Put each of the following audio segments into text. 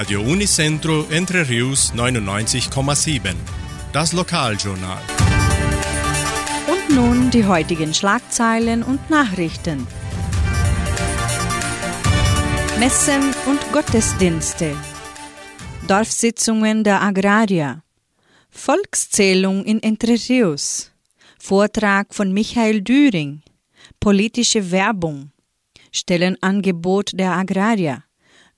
Radio Unicentro Entre Rius 99,7. Das Lokaljournal. Und nun die heutigen Schlagzeilen und Nachrichten. Messen und Gottesdienste. Dorfsitzungen der Agrarier. Volkszählung in Entre Rios. Vortrag von Michael Düring. Politische Werbung. Stellenangebot der Agrarier.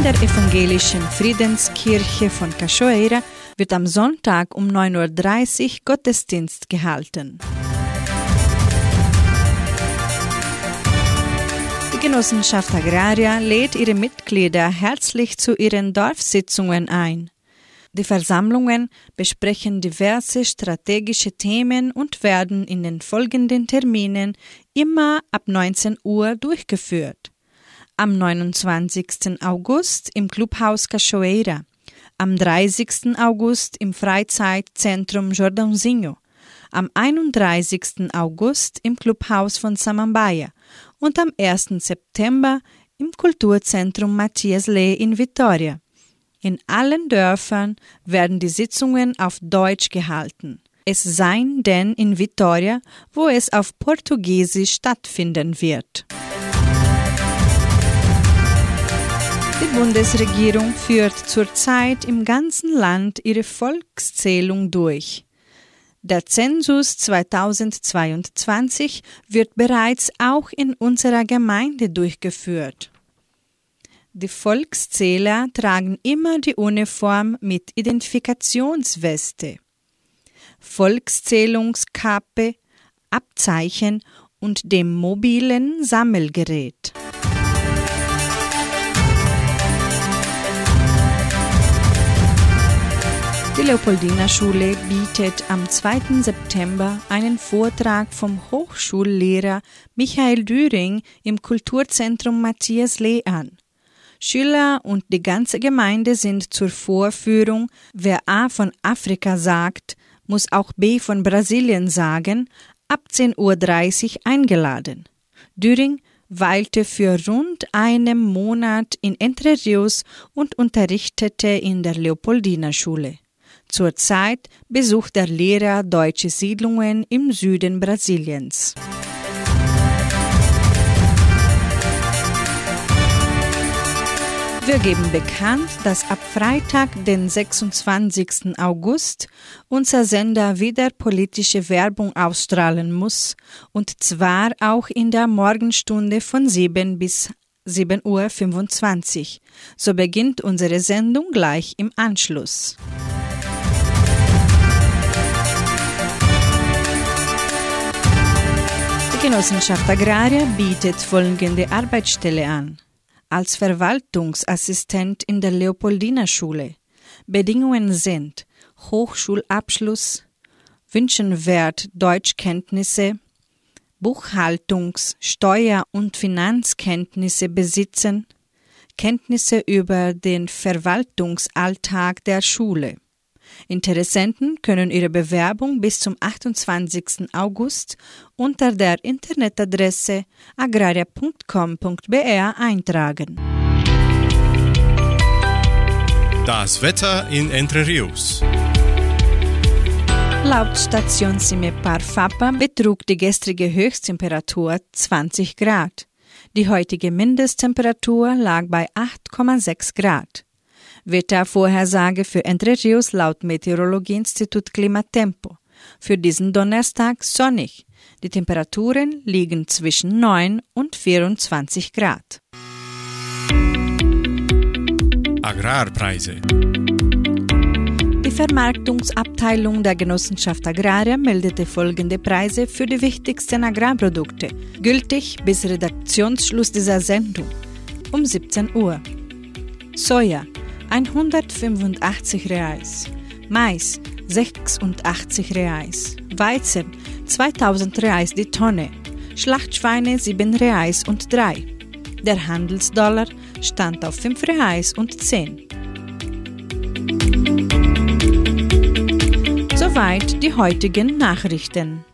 In der evangelischen Friedenskirche von Cachoeira wird am Sonntag um 9.30 Uhr Gottesdienst gehalten. Die Genossenschaft Agraria lädt ihre Mitglieder herzlich zu ihren Dorfsitzungen ein. Die Versammlungen besprechen diverse strategische Themen und werden in den folgenden Terminen immer ab 19 Uhr durchgeführt. Am 29. August im Clubhaus Cachoeira, am 30. August im Freizeitzentrum Jordãozinho, am 31. August im Clubhaus von Samambaia und am 1. September im Kulturzentrum Matthias Lee in Vitoria. In allen Dörfern werden die Sitzungen auf Deutsch gehalten. Es seien denn in Vitoria, wo es auf Portugiesisch stattfinden wird. Bundesregierung führt zurzeit im ganzen Land ihre Volkszählung durch. Der Zensus 2022 wird bereits auch in unserer Gemeinde durchgeführt. Die Volkszähler tragen immer die Uniform mit Identifikationsweste, Volkszählungskappe, Abzeichen und dem mobilen Sammelgerät. Die Leopoldina Schule bietet am 2. September einen Vortrag vom Hochschullehrer Michael Düring im Kulturzentrum Matthias Lee an. Schüler und die ganze Gemeinde sind zur Vorführung Wer A von Afrika sagt, muss auch B von Brasilien sagen, ab 10.30 Uhr eingeladen. Düring weilte für rund einen Monat in Entre Rios und unterrichtete in der Leopoldina Schule. Zurzeit besucht der Lehrer deutsche Siedlungen im Süden Brasiliens. Wir geben bekannt, dass ab Freitag, den 26. August, unser Sender wieder politische Werbung ausstrahlen muss, und zwar auch in der Morgenstunde von 7 bis 7.25 Uhr. So beginnt unsere Sendung gleich im Anschluss. Genossenschaft Agraria bietet folgende Arbeitsstelle an. Als Verwaltungsassistent in der Leopoldina Schule. Bedingungen sind Hochschulabschluss, wünschenwert Deutschkenntnisse, Buchhaltungs-, Steuer- und Finanzkenntnisse besitzen, Kenntnisse über den Verwaltungsalltag der Schule. Interessenten können ihre Bewerbung bis zum 28. August unter der Internetadresse agraria.com.br eintragen. Das Wetter in Entre Rios. Laut Station Cimepar Fapa betrug die gestrige Höchsttemperatur 20 Grad. Die heutige Mindesttemperatur lag bei 8,6 Grad. Wettervorhersage für Entre Rios laut Meteorologieinstitut Klimatempo. Für diesen Donnerstag sonnig. Die Temperaturen liegen zwischen 9 und 24 Grad. Agrarpreise. Die Vermarktungsabteilung der Genossenschaft Agraria meldete folgende Preise für die wichtigsten Agrarprodukte, gültig bis Redaktionsschluss dieser Sendung um 17 Uhr. Soja 185 Reais. Mais 86 Reais. Weizen 2000 Reais die Tonne. Schlachtschweine 7 Reais und 3. Der Handelsdollar stand auf 5 Reais und 10. Soweit die heutigen Nachrichten.